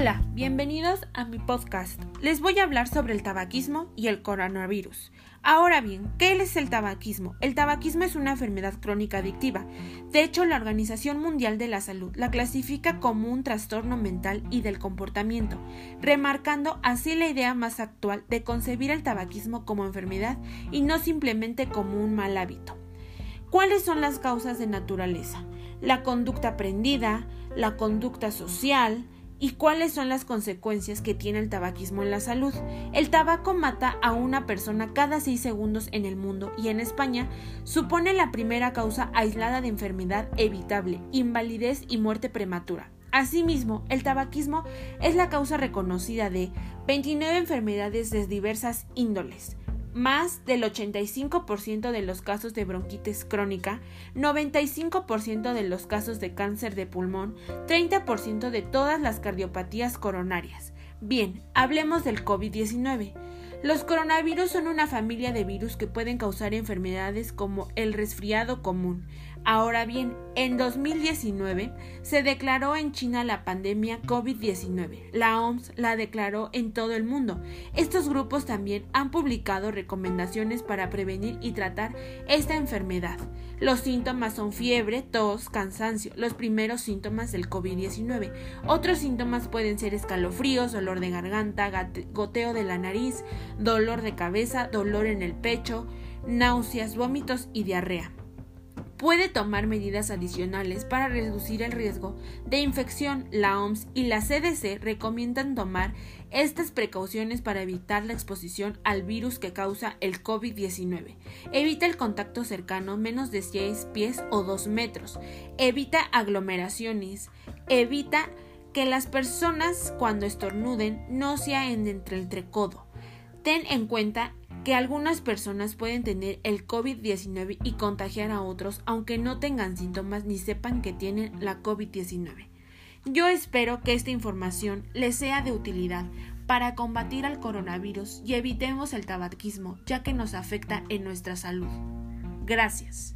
Hola, bienvenidos a mi podcast. Les voy a hablar sobre el tabaquismo y el coronavirus. Ahora bien, ¿qué es el tabaquismo? El tabaquismo es una enfermedad crónica adictiva. De hecho, la Organización Mundial de la Salud la clasifica como un trastorno mental y del comportamiento, remarcando así la idea más actual de concebir el tabaquismo como enfermedad y no simplemente como un mal hábito. ¿Cuáles son las causas de naturaleza? La conducta aprendida, la conducta social, ¿Y cuáles son las consecuencias que tiene el tabaquismo en la salud? El tabaco mata a una persona cada seis segundos en el mundo y en España supone la primera causa aislada de enfermedad evitable, invalidez y muerte prematura. Asimismo, el tabaquismo es la causa reconocida de 29 enfermedades de diversas índoles, más del 85% de los casos de bronquitis crónica, 95% de los casos de cáncer de pulmón, 30% de todas las cardiopatías coronarias. Bien, hablemos del COVID-19. Los coronavirus son una familia de virus que pueden causar enfermedades como el resfriado común. Ahora bien, en 2019 se declaró en China la pandemia COVID-19. La OMS la declaró en todo el mundo. Estos grupos también han publicado recomendaciones para prevenir y tratar esta enfermedad. Los síntomas son fiebre, tos, cansancio, los primeros síntomas del COVID-19. Otros síntomas pueden ser escalofríos, dolor de garganta, goteo de la nariz, dolor de cabeza, dolor en el pecho, náuseas, vómitos y diarrea puede tomar medidas adicionales para reducir el riesgo de infección. La OMS y la CDC recomiendan tomar estas precauciones para evitar la exposición al virus que causa el COVID-19. Evita el contacto cercano menos de 6 pies o 2 metros. Evita aglomeraciones. Evita que las personas cuando estornuden no sean entre el trecodo. Ten en cuenta que algunas personas pueden tener el COVID-19 y contagiar a otros aunque no tengan síntomas ni sepan que tienen la COVID-19. Yo espero que esta información les sea de utilidad para combatir al coronavirus y evitemos el tabaquismo ya que nos afecta en nuestra salud. Gracias.